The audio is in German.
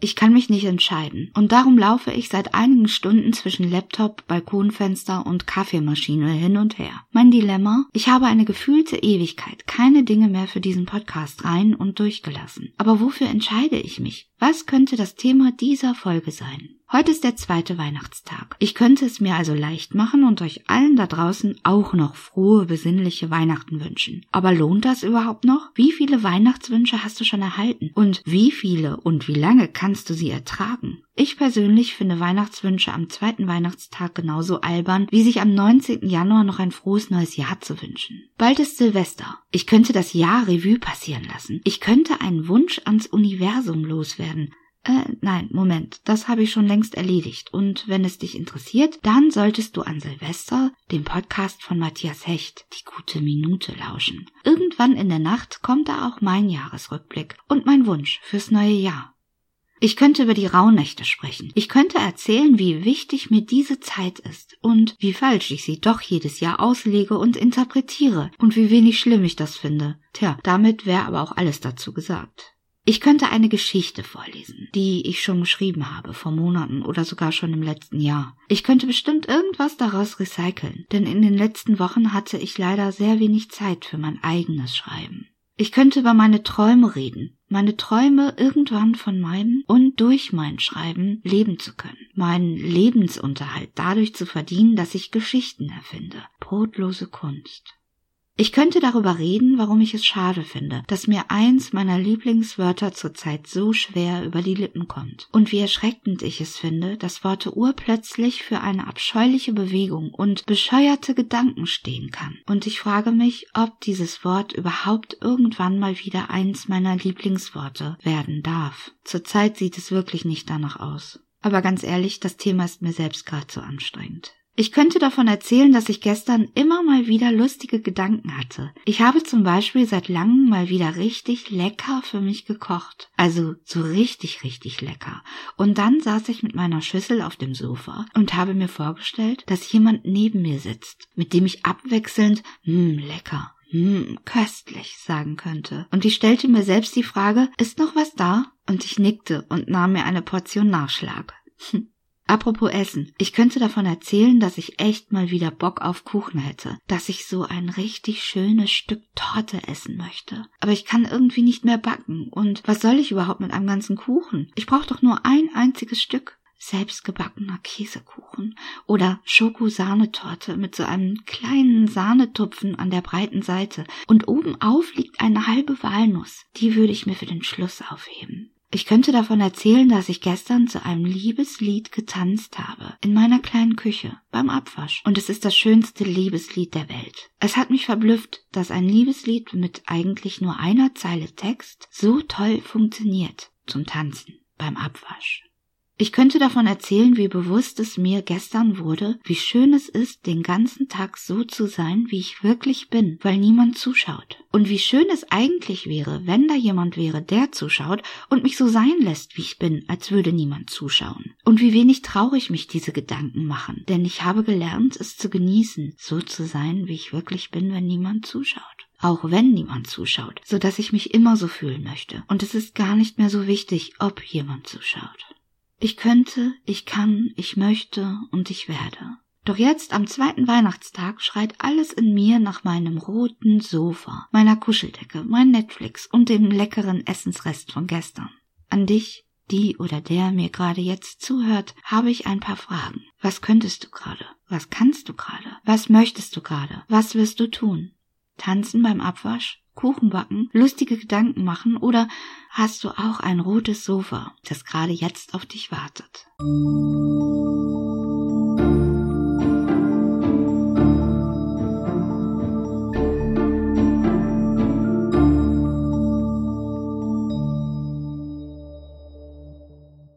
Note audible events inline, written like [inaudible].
Ich kann mich nicht entscheiden. Und darum laufe ich seit einigen Stunden zwischen Laptop, Balkonfenster und Kaffeemaschine hin und her. Mein Dilemma? Ich habe eine gefühlte Ewigkeit keine Dinge mehr für diesen Podcast rein und durchgelassen. Aber wofür entscheide ich mich? Was könnte das Thema dieser Folge sein? Heute ist der zweite Weihnachtstag. Ich könnte es mir also leicht machen und euch allen da draußen auch noch frohe, besinnliche Weihnachten wünschen. Aber lohnt das überhaupt noch? Wie viele Weihnachtswünsche hast du schon erhalten? Und wie viele und wie lange kannst du sie ertragen? Ich persönlich finde Weihnachtswünsche am zweiten Weihnachtstag genauso albern, wie sich am 19. Januar noch ein frohes neues Jahr zu wünschen. Bald ist Silvester. Ich könnte das Jahr Revue passieren lassen. Ich könnte einen Wunsch ans Universum loswerden. Äh, nein, Moment, das habe ich schon längst erledigt. Und wenn es dich interessiert, dann solltest du an Silvester den Podcast von Matthias Hecht, die gute Minute, lauschen. Irgendwann in der Nacht kommt da auch mein Jahresrückblick und mein Wunsch fürs neue Jahr. Ich könnte über die Rauhnächte sprechen. Ich könnte erzählen, wie wichtig mir diese Zeit ist und wie falsch ich sie doch jedes Jahr auslege und interpretiere und wie wenig schlimm ich das finde. Tja, damit wäre aber auch alles dazu gesagt. Ich könnte eine Geschichte vorlesen, die ich schon geschrieben habe, vor Monaten oder sogar schon im letzten Jahr. Ich könnte bestimmt irgendwas daraus recyceln, denn in den letzten Wochen hatte ich leider sehr wenig Zeit für mein eigenes Schreiben. Ich könnte über meine Träume reden, meine Träume irgendwann von meinem und durch mein Schreiben leben zu können, meinen Lebensunterhalt dadurch zu verdienen, dass ich Geschichten erfinde, brotlose Kunst. Ich könnte darüber reden, warum ich es schade finde, dass mir eins meiner Lieblingswörter zurzeit so schwer über die Lippen kommt und wie erschreckend ich es finde, dass Worte urplötzlich für eine abscheuliche Bewegung und bescheuerte Gedanken stehen kann. Und ich frage mich, ob dieses Wort überhaupt irgendwann mal wieder eins meiner Lieblingsworte werden darf. Zurzeit sieht es wirklich nicht danach aus. Aber ganz ehrlich, das Thema ist mir selbst gerade so anstrengend. Ich könnte davon erzählen, dass ich gestern immer mal wieder lustige Gedanken hatte. Ich habe zum Beispiel seit langem mal wieder richtig lecker für mich gekocht. Also so richtig, richtig lecker. Und dann saß ich mit meiner Schüssel auf dem Sofa und habe mir vorgestellt, dass jemand neben mir sitzt, mit dem ich abwechselnd, hm, lecker, hm, köstlich sagen könnte. Und ich stellte mir selbst die Frage, ist noch was da? Und ich nickte und nahm mir eine Portion Nachschlag. [laughs] Apropos Essen. Ich könnte davon erzählen, dass ich echt mal wieder Bock auf Kuchen hätte. Dass ich so ein richtig schönes Stück Torte essen möchte. Aber ich kann irgendwie nicht mehr backen. Und was soll ich überhaupt mit einem ganzen Kuchen? Ich brauche doch nur ein einziges Stück. Selbstgebackener Käsekuchen oder Schokosahnetorte mit so einem kleinen Sahnetupfen an der breiten Seite und obenauf liegt eine halbe Walnuss. Die würde ich mir für den Schluss aufheben. Ich könnte davon erzählen, dass ich gestern zu einem Liebeslied getanzt habe, in meiner kleinen Küche, beim Abwasch. Und es ist das schönste Liebeslied der Welt. Es hat mich verblüfft, dass ein Liebeslied mit eigentlich nur einer Zeile Text so toll funktioniert zum Tanzen beim Abwasch. Ich könnte davon erzählen, wie bewusst es mir gestern wurde, wie schön es ist, den ganzen Tag so zu sein, wie ich wirklich bin, weil niemand zuschaut. Und wie schön es eigentlich wäre, wenn da jemand wäre, der zuschaut und mich so sein lässt, wie ich bin, als würde niemand zuschauen. Und wie wenig traurig mich diese Gedanken machen, denn ich habe gelernt, es zu genießen, so zu sein, wie ich wirklich bin, wenn niemand zuschaut auch wenn niemand zuschaut, so dass ich mich immer so fühlen möchte. Und es ist gar nicht mehr so wichtig, ob jemand zuschaut. Ich könnte, ich kann, ich möchte und ich werde. Doch jetzt am zweiten Weihnachtstag schreit alles in mir nach meinem roten Sofa, meiner Kuscheldecke, mein Netflix und dem leckeren Essensrest von gestern. An dich, die oder der mir gerade jetzt zuhört, habe ich ein paar Fragen. Was könntest du gerade? Was kannst du gerade? Was möchtest du gerade? Was wirst du tun? Tanzen beim Abwasch? Kuchen backen, lustige Gedanken machen oder hast du auch ein rotes Sofa, das gerade jetzt auf dich wartet?